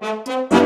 Bye.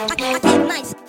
I, I, I,